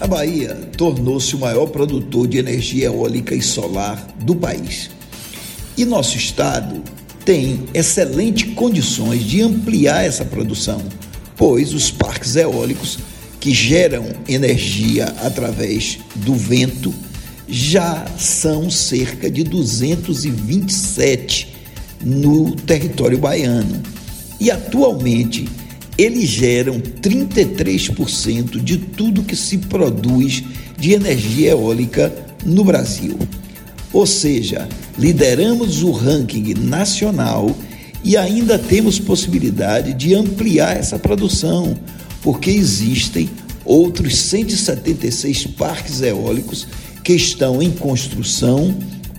A Bahia tornou-se o maior produtor de energia eólica e solar do país. E nosso estado tem excelentes condições de ampliar essa produção, pois os parques eólicos que geram energia através do vento já são cerca de 227 no território baiano. E atualmente eles geram 33% de tudo que se produz de energia eólica no Brasil. Ou seja, lideramos o ranking nacional e ainda temos possibilidade de ampliar essa produção, porque existem outros 176 parques eólicos que estão em construção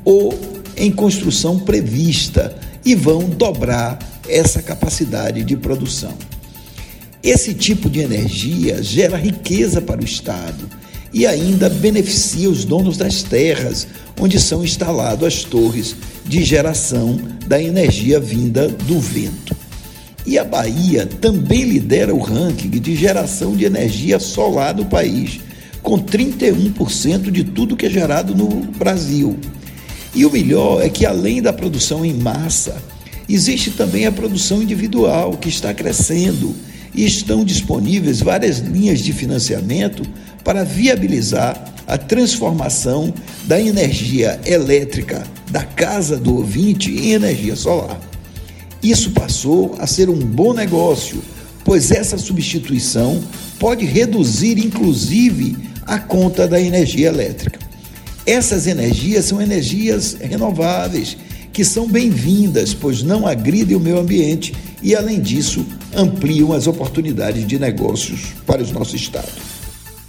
ou em construção prevista e vão dobrar essa capacidade de produção. Esse tipo de energia gera riqueza para o Estado e ainda beneficia os donos das terras onde são instaladas as torres de geração da energia vinda do vento. E a Bahia também lidera o ranking de geração de energia solar do país, com 31% de tudo que é gerado no Brasil. E o melhor é que, além da produção em massa, existe também a produção individual, que está crescendo e estão disponíveis várias linhas de financiamento para viabilizar a transformação da energia elétrica da casa do ouvinte em energia solar. Isso passou a ser um bom negócio, pois essa substituição pode reduzir inclusive a conta da energia elétrica. Essas energias são energias renováveis que são bem-vindas, pois não agridem o meio ambiente e, além disso, ampliam as oportunidades de negócios para o nosso Estado.